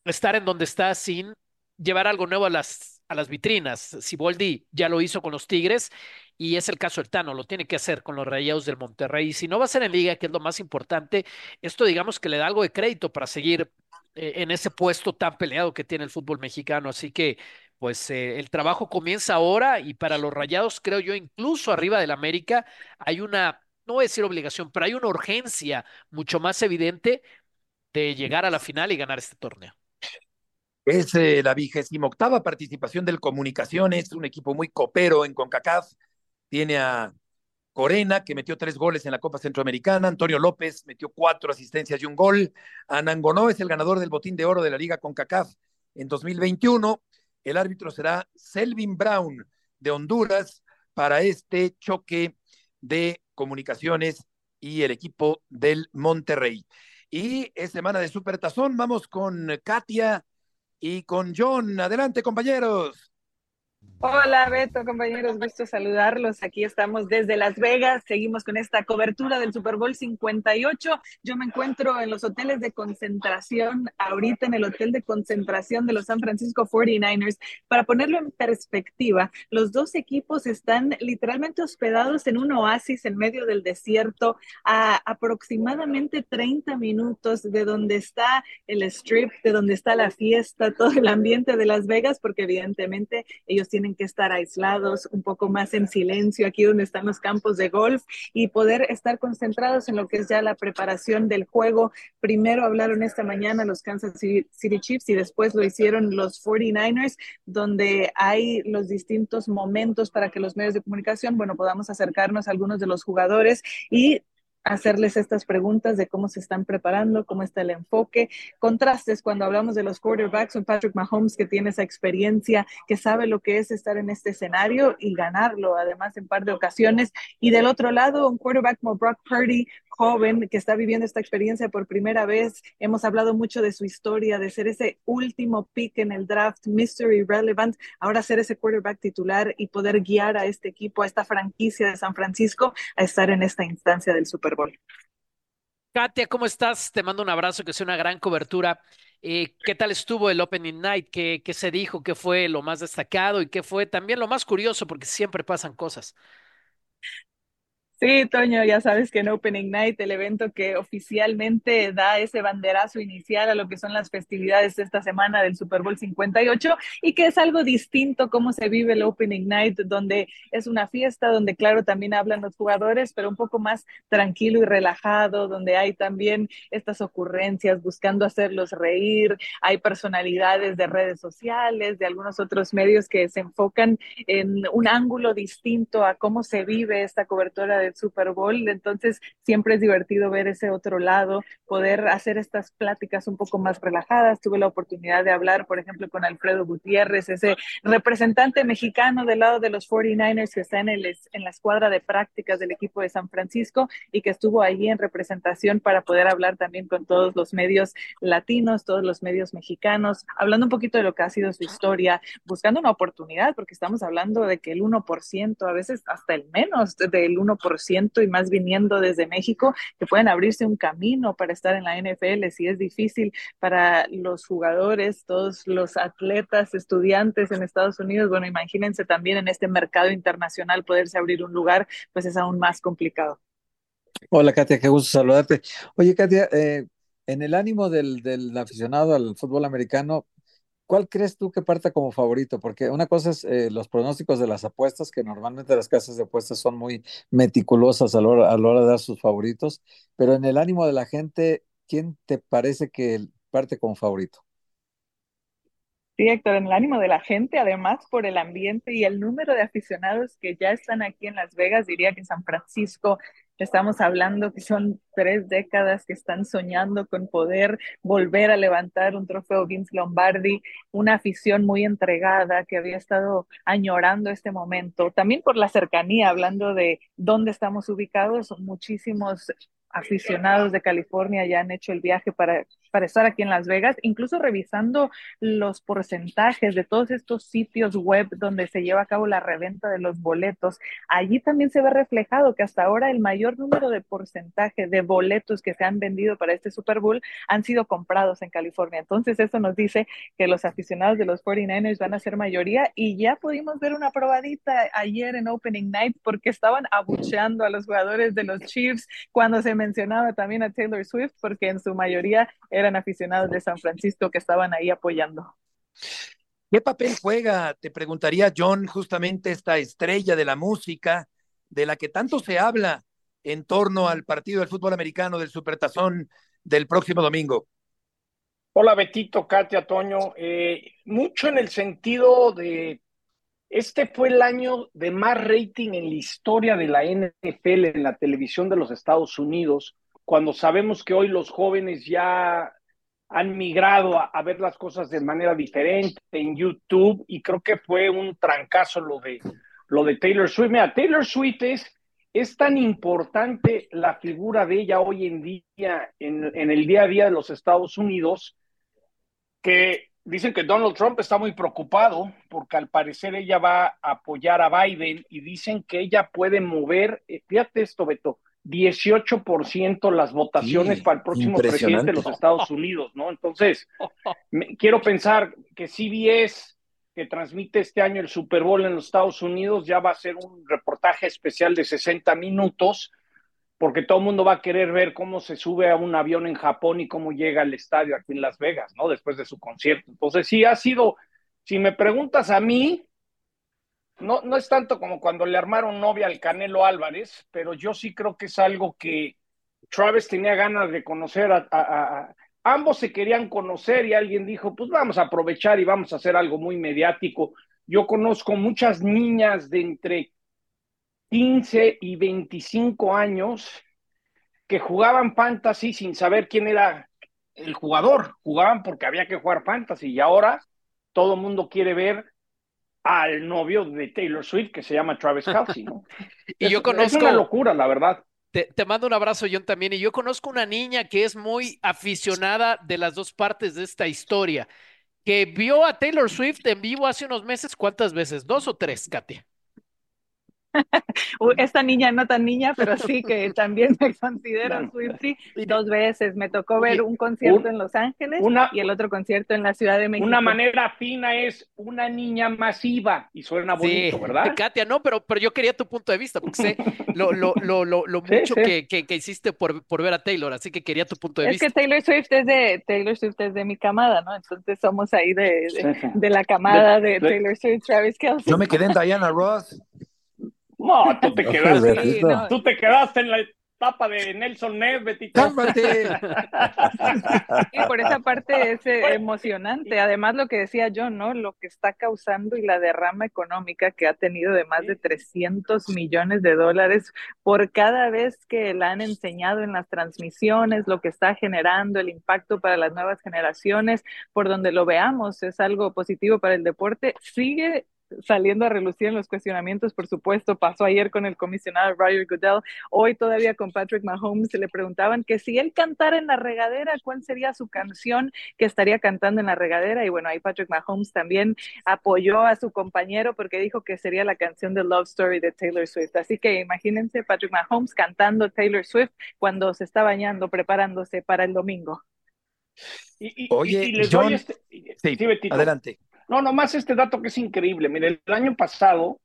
estar en donde está sin llevar algo nuevo a las, a las vitrinas. Siboldi ya lo hizo con los Tigres y es el caso del Tano, lo tiene que hacer con los Rayados del Monterrey. Y si no va a ser en liga, que es lo más importante, esto digamos que le da algo de crédito para seguir eh, en ese puesto tan peleado que tiene el fútbol mexicano. Así que pues eh, el trabajo comienza ahora y para los Rayados, creo yo, incluso arriba del América, hay una, no voy a decir obligación, pero hay una urgencia mucho más evidente de llegar a la final y ganar este torneo. Es eh, la vigésima octava participación del Comunicaciones, un equipo muy copero en CONCACAF. Tiene a Corena, que metió tres goles en la Copa Centroamericana. Antonio López metió cuatro asistencias y un gol. Anangonó es el ganador del botín de oro de la Liga CONCACAF en 2021. El árbitro será Selvin Brown de Honduras para este choque de comunicaciones y el equipo del Monterrey. Y es semana de Supertazón. Vamos con Katia y con John. Adelante, compañeros. Hola Beto, compañeros, gusto saludarlos. Aquí estamos desde Las Vegas, seguimos con esta cobertura del Super Bowl 58. Yo me encuentro en los hoteles de concentración, ahorita en el hotel de concentración de los San Francisco 49ers. Para ponerlo en perspectiva, los dos equipos están literalmente hospedados en un oasis en medio del desierto, a aproximadamente 30 minutos de donde está el strip, de donde está la fiesta, (laughs) todo el ambiente de Las Vegas, porque evidentemente ellos tienen que estar aislados, un poco más en silencio, aquí donde están los campos de golf y poder estar concentrados en lo que es ya la preparación del juego. Primero hablaron esta mañana los Kansas City Chiefs y después lo hicieron los 49ers, donde hay los distintos momentos para que los medios de comunicación, bueno, podamos acercarnos a algunos de los jugadores y hacerles estas preguntas de cómo se están preparando, cómo está el enfoque, contrastes cuando hablamos de los quarterbacks, un Patrick Mahomes que tiene esa experiencia, que sabe lo que es estar en este escenario y ganarlo, además en par de ocasiones, y del otro lado un quarterback como Brock Purdy, joven que está viviendo esta experiencia por primera vez. Hemos hablado mucho de su historia, de ser ese último pick en el draft, mystery relevant, ahora ser ese quarterback titular y poder guiar a este equipo, a esta franquicia de San Francisco a estar en esta instancia del Super Katia, ¿cómo estás? Te mando un abrazo, que sea una gran cobertura. Eh, ¿Qué tal estuvo el Opening Night? ¿Qué, ¿Qué se dijo? ¿Qué fue lo más destacado? ¿Y qué fue también lo más curioso? Porque siempre pasan cosas. Sí, Toño, ya sabes que en Opening Night, el evento que oficialmente da ese banderazo inicial a lo que son las festividades de esta semana del Super Bowl 58 y que es algo distinto cómo se vive el Opening Night, donde es una fiesta, donde claro también hablan los jugadores, pero un poco más tranquilo y relajado, donde hay también estas ocurrencias buscando hacerlos reír, hay personalidades de redes sociales, de algunos otros medios que se enfocan en un ángulo distinto a cómo se vive esta cobertura Super Bowl, entonces siempre es divertido ver ese otro lado, poder hacer estas pláticas un poco más relajadas. Tuve la oportunidad de hablar, por ejemplo, con Alfredo Gutiérrez, ese representante mexicano del lado de los 49ers que está en, el, en la escuadra de prácticas del equipo de San Francisco y que estuvo allí en representación para poder hablar también con todos los medios latinos, todos los medios mexicanos, hablando un poquito de lo que ha sido su historia, buscando una oportunidad, porque estamos hablando de que el 1%, a veces hasta el menos del 1%, y más viniendo desde México, que pueden abrirse un camino para estar en la NFL. Si es difícil para los jugadores, todos los atletas, estudiantes en Estados Unidos, bueno, imagínense también en este mercado internacional poderse abrir un lugar, pues es aún más complicado. Hola Katia, qué gusto saludarte. Oye Katia, eh, en el ánimo del, del aficionado al fútbol americano, ¿Cuál crees tú que parta como favorito? Porque una cosa es eh, los pronósticos de las apuestas, que normalmente las casas de apuestas son muy meticulosas a la, hora, a la hora de dar sus favoritos, pero en el ánimo de la gente, ¿quién te parece que parte como favorito? Sí, Héctor, en el ánimo de la gente, además por el ambiente y el número de aficionados que ya están aquí en Las Vegas, diría que en San Francisco Estamos hablando que son tres décadas que están soñando con poder volver a levantar un trofeo Vince Lombardi, una afición muy entregada que había estado añorando este momento. También por la cercanía, hablando de dónde estamos ubicados, muchísimos aficionados de California ya han hecho el viaje para, para estar aquí en Las Vegas, incluso revisando los porcentajes de todos estos sitios web donde se lleva a cabo la reventa de los boletos. Allí también se ve reflejado que hasta ahora el mayor número de porcentaje de boletos que se han vendido para este Super Bowl han sido comprados en California. Entonces eso nos dice que los aficionados de los 49ers van a ser mayoría y ya pudimos ver una probadita ayer en Opening Night porque estaban abucheando a los jugadores de los Chiefs cuando se mencionaba también a Taylor Swift porque en su mayoría eran aficionados de San Francisco que estaban ahí apoyando. ¿Qué papel juega, te preguntaría John, justamente esta estrella de la música de la que tanto se habla en torno al partido del fútbol americano del Supertazón del próximo domingo? Hola Betito, Katia, Toño. Eh, mucho en el sentido de este fue el año de más rating en la historia de la NFL en la televisión de los Estados Unidos, cuando sabemos que hoy los jóvenes ya han migrado a, ver las cosas de manera diferente en YouTube y creo que fue un trancazo lo de, lo de Taylor Swift. Mira, Taylor Swift es, es tan importante la figura de ella hoy en día en, en el día a día de los Estados Unidos que Dicen que Donald Trump está muy preocupado porque al parecer ella va a apoyar a Biden y dicen que ella puede mover, eh, fíjate esto, Beto, 18% las votaciones para el próximo presidente de los Estados Unidos, ¿no? Entonces, quiero pensar que CBS, que transmite este año el Super Bowl en los Estados Unidos, ya va a ser un reportaje especial de 60 minutos porque todo el mundo va a querer ver cómo se sube a un avión en Japón y cómo llega al estadio aquí en Las Vegas, ¿no? Después de su concierto. Entonces, sí, ha sido, si me preguntas a mí, no, no es tanto como cuando le armaron novia al Canelo Álvarez, pero yo sí creo que es algo que Travis tenía ganas de conocer a, ambos se querían conocer y alguien dijo, pues vamos a aprovechar y vamos a hacer algo muy mediático. Yo conozco muchas niñas de entre 15 y 25 años que jugaban fantasy sin saber quién era el jugador. Jugaban porque había que jugar fantasy y ahora todo el mundo quiere ver al novio de Taylor Swift que se llama Travis Kelsey, ¿no? (laughs) y yo conozco... Es una locura, la verdad. Te, te, mando un abrazo, John, también. Y yo conozco una niña que es muy aficionada de las dos partes de esta historia, que vio a Taylor Swift en vivo hace unos meses. ¿Cuántas veces? ¿Dos o tres, Katia? (laughs) esta niña no tan niña, pero sí que (laughs) también me considero Swiftie dos veces. Me tocó ver un concierto en Los Ángeles y el otro concierto en la Ciudad de México. Una manera fina es una niña masiva y suena bonito, ¿verdad? Katia, no, pero, pero yo quería tu punto de vista, porque sé lo, lo, lo, lo, mucho Que, que, hiciste por, por ver a Taylor, así que quería tu punto de vista. Es que Taylor Swift es de Taylor Swift es de mi camada, ¿no? Entonces somos ahí de, de, la camada de, Taylor Swift, Travis Kelsey. Yo me quedé en Diana Ross. No, tú te (laughs) quedaste, tú te quedaste en la etapa de Nelson Ned, Betito. y (laughs) por esa parte es eh, emocionante. Además, lo que decía yo, ¿no? Lo que está causando y la derrama económica que ha tenido de más de 300 millones de dólares por cada vez que la han enseñado en las transmisiones, lo que está generando, el impacto para las nuevas generaciones, por donde lo veamos, es algo positivo para el deporte. Sigue saliendo a relucir en los cuestionamientos, por supuesto, pasó ayer con el comisionado Roger Goodell, hoy todavía con Patrick Mahomes, se le preguntaban que si él cantara en la regadera, ¿cuál sería su canción que estaría cantando en la regadera? Y bueno, ahí Patrick Mahomes también apoyó a su compañero porque dijo que sería la canción de Love Story de Taylor Swift. Así que imagínense Patrick Mahomes cantando Taylor Swift cuando se está bañando, preparándose para el domingo. Y, Oye, John, este, sí, adelante. No, nomás este dato que es increíble. Mire, el año pasado,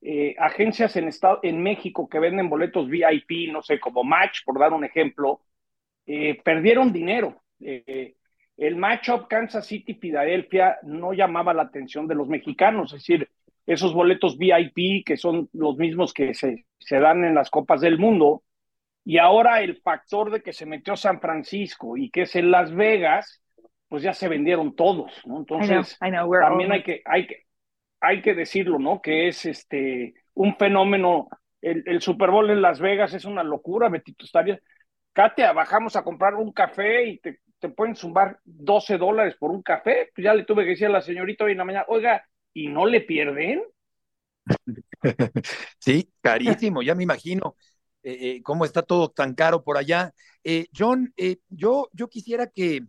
eh, agencias en, estado, en México que venden boletos VIP, no sé, como Match, por dar un ejemplo, eh, perdieron dinero. Eh, el matchup Kansas City-Filadelfia no llamaba la atención de los mexicanos, es decir, esos boletos VIP que son los mismos que se, se dan en las Copas del Mundo, y ahora el factor de que se metió San Francisco y que es en Las Vegas, pues ya se vendieron todos, ¿no? Entonces, también hay que, hay, que, hay que decirlo, ¿no? Que es este un fenómeno. El, Super Bowl en Las Vegas es una locura, Betito Estaría. Katia, bajamos a comprar un café y te, te pueden zumbar 12 dólares por un café. Pues ya le tuve que decir a la señorita hoy en la mañana, oiga, ¿y no le pierden? (laughs) Sí, carísimo, ya me imagino. Eh, eh, cómo está todo tan caro por allá. Eh, John, yo, yo quisiera que,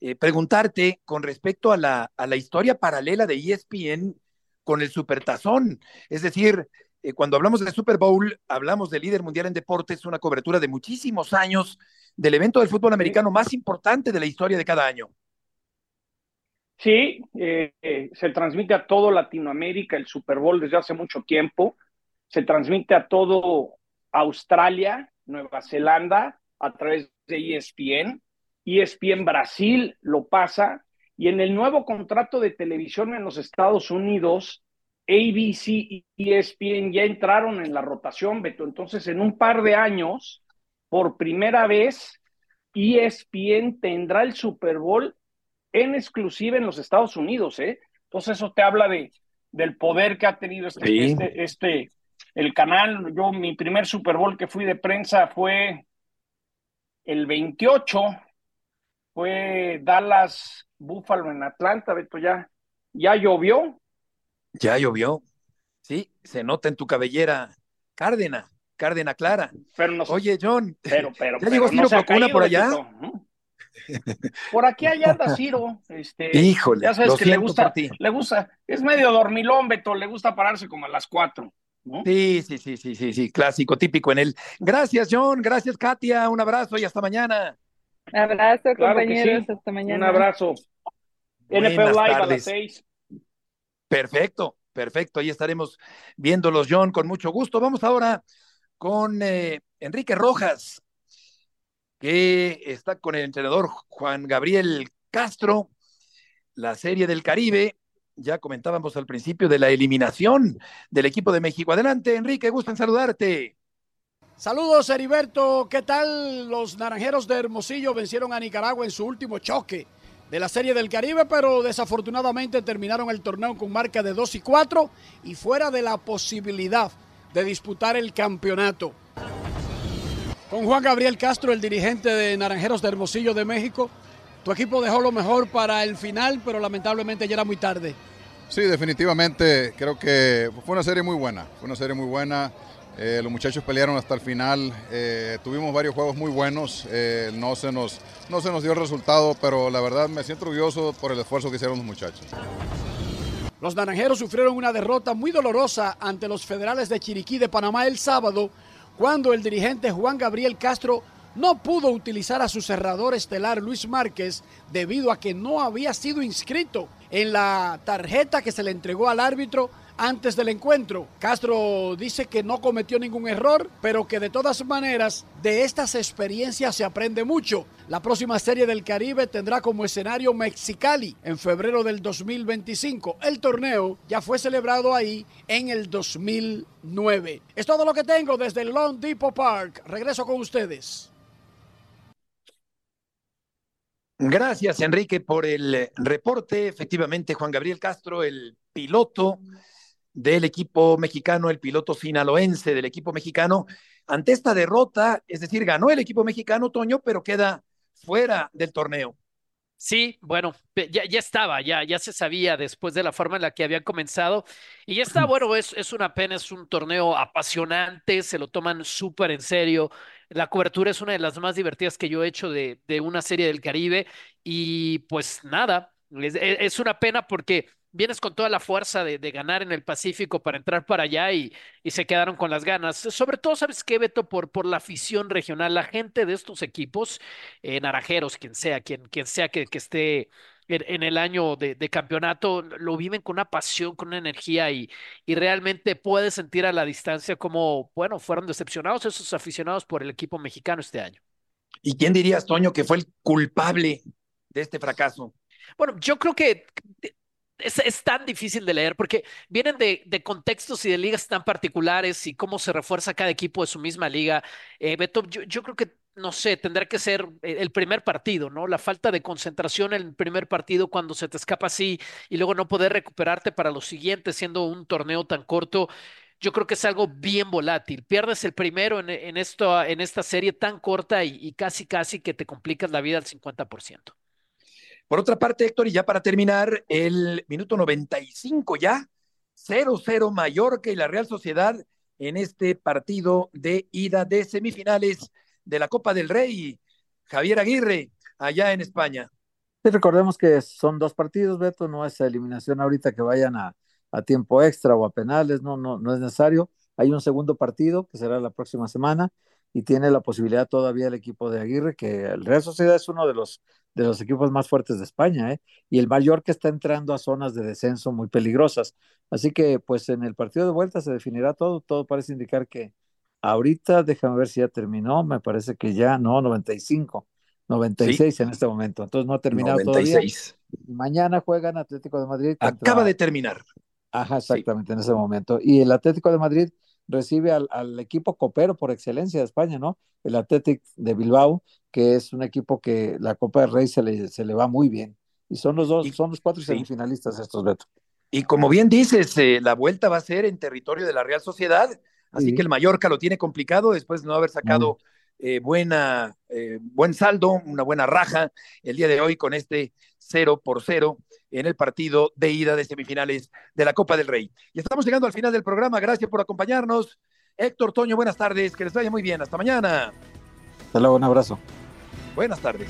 eh, preguntarte con respecto a la, a la historia paralela de ESPN con el Supertazón. Es decir, eh, cuando hablamos del Super Bowl, hablamos del líder mundial en deportes, una cobertura de muchísimos años del evento del fútbol americano más importante de la historia de cada año. Sí, eh, se transmite a todo Latinoamérica el Super Bowl desde hace mucho tiempo. Se transmite a todo Australia, Nueva Zelanda, a través de ESPN. ESPN Brasil lo pasa, y en el nuevo contrato de televisión en los Estados Unidos, ABC y ESPN ya entraron en la rotación, Beto. Entonces, en un par de años, por primera vez, ESPN tendrá el Super Bowl en exclusiva en los Estados Unidos, ¿eh? Entonces, eso te habla de, del poder que ha tenido este, este, este, el canal. Yo, mi primer Super Bowl que fui de prensa fue el 28 fue Dallas Buffalo en Atlanta, Beto, ya, ya llovió. Ya llovió. Sí, se nota en tu cabellera cárdena, cárdena clara. Pero Oye, John, pero, pero, (laughs) ¿ya llegó Ciro Procuna por allá? Por aquí allá anda (laughs) Ciro. Este, Híjole, ya sabes que le gusta, le gusta, es medio dormilón, Beto, le gusta pararse como a las cuatro. Sí, sí, sí, sí, sí, sí, clásico, típico en él. Gracias, John, gracias, Katia, un abrazo y hasta mañana. Abrazo, compañeros. Hasta mañana. Un abrazo. NFL Live a las seis. Perfecto, perfecto. Ahí estaremos viéndolos, John, con mucho gusto. Vamos ahora con eh, Enrique Rojas, que está con el entrenador Juan Gabriel Castro, la Serie del Caribe. Ya comentábamos al principio de la eliminación del equipo de México. Adelante, Enrique, gusto en saludarte. Saludos, Heriberto. ¿Qué tal? Los naranjeros de Hermosillo vencieron a Nicaragua en su último choque de la Serie del Caribe, pero desafortunadamente terminaron el torneo con marca de 2 y 4 y fuera de la posibilidad de disputar el campeonato. Con Juan Gabriel Castro, el dirigente de Naranjeros de Hermosillo de México, tu equipo dejó lo mejor para el final, pero lamentablemente ya era muy tarde. Sí, definitivamente creo que fue una serie muy buena, fue una serie muy buena. Eh, los muchachos pelearon hasta el final. Eh, tuvimos varios juegos muy buenos. Eh, no, se nos, no se nos dio el resultado, pero la verdad me siento orgulloso por el esfuerzo que hicieron los muchachos. Los naranjeros sufrieron una derrota muy dolorosa ante los federales de Chiriquí de Panamá el sábado, cuando el dirigente Juan Gabriel Castro no pudo utilizar a su cerrador estelar Luis Márquez debido a que no había sido inscrito en la tarjeta que se le entregó al árbitro antes del encuentro. Castro dice que no cometió ningún error, pero que de todas maneras de estas experiencias se aprende mucho. La próxima serie del Caribe tendrá como escenario Mexicali en febrero del 2025. El torneo ya fue celebrado ahí en el 2009. Es todo lo que tengo desde el Long Depot Park. Regreso con ustedes. Gracias, Enrique, por el reporte. Efectivamente, Juan Gabriel Castro, el piloto del equipo mexicano, el piloto sinaloense del equipo mexicano, ante esta derrota, es decir, ganó el equipo mexicano, Toño, pero queda fuera del torneo. Sí, bueno, ya, ya estaba, ya, ya se sabía después de la forma en la que habían comenzado. Y ya está, bueno, es, es una pena, es un torneo apasionante, se lo toman súper en serio. La cobertura es una de las más divertidas que yo he hecho de, de una serie del Caribe. Y pues nada, es, es una pena porque vienes con toda la fuerza de, de, ganar en el Pacífico para entrar para allá y, y, se quedaron con las ganas. Sobre todo, ¿sabes qué, Beto? Por, por la afición regional, la gente de estos equipos, eh, naranjeros, quien sea, quien, quien sea que, que esté en, en, el año de, de, campeonato, lo viven con una pasión, con una energía y, y realmente puedes sentir a la distancia como, bueno, fueron decepcionados esos aficionados por el equipo mexicano este año. ¿Y quién dirías, Toño, que fue el culpable de este fracaso? Bueno, yo creo que es, tan difícil de leer porque vienen de, contextos y de ligas tan particulares y cómo se refuerza cada equipo de su misma liga. Eh, Beto, yo, creo que, no sé, tendrá que ser el primer partido, ¿no? La falta de concentración en el primer partido cuando se te escapa así y luego no poder recuperarte para los siguientes siendo un torneo tan corto. Yo creo que es algo bien volátil. Pierdes el primero en, esto, en esta serie tan corta y, y casi, casi que te complicas la vida al 50%. Por otra parte, Héctor, y ya para terminar, el minuto 95 ya, 0-0 Mallorca y la Real Sociedad en este partido de ida de semifinales de la Copa del Rey. Javier Aguirre, allá en España. Recordemos que son dos partidos, Beto, no es eliminación ahorita que vayan a, a tiempo extra o a penales, no, no, no es necesario. Hay un segundo partido que será la próxima semana y tiene la posibilidad todavía el equipo de Aguirre, que el Real Sociedad es uno de los de los equipos más fuertes de España, ¿eh? y el Mallorca está entrando a zonas de descenso muy peligrosas. Así que, pues en el partido de vuelta se definirá todo, todo parece indicar que ahorita, déjame ver si ya terminó, me parece que ya, no, 95, 96 sí. en este momento, entonces no ha terminado 96. todavía. Mañana juegan Atlético de Madrid. Contra... Acaba de terminar. Ajá, exactamente, sí. en ese momento. Y el Atlético de Madrid recibe al, al, equipo copero por excelencia de España, ¿no? El Athletic de Bilbao, que es un equipo que la Copa del Rey se le, se le va muy bien. Y son los dos, y, son los cuatro sí. semifinalistas estos, Beto. Y como bien dices, eh, la vuelta va a ser en territorio de la Real Sociedad, así sí. que el Mallorca lo tiene complicado después de no haber sacado eh, buena, eh, buen saldo, una buena raja el día de hoy con este 0 por 0 en el partido de ida de semifinales de la Copa del Rey. Y estamos llegando al final del programa. Gracias por acompañarnos. Héctor Toño, buenas tardes. Que les vaya muy bien. Hasta mañana. Hasta luego, un abrazo. Buenas tardes.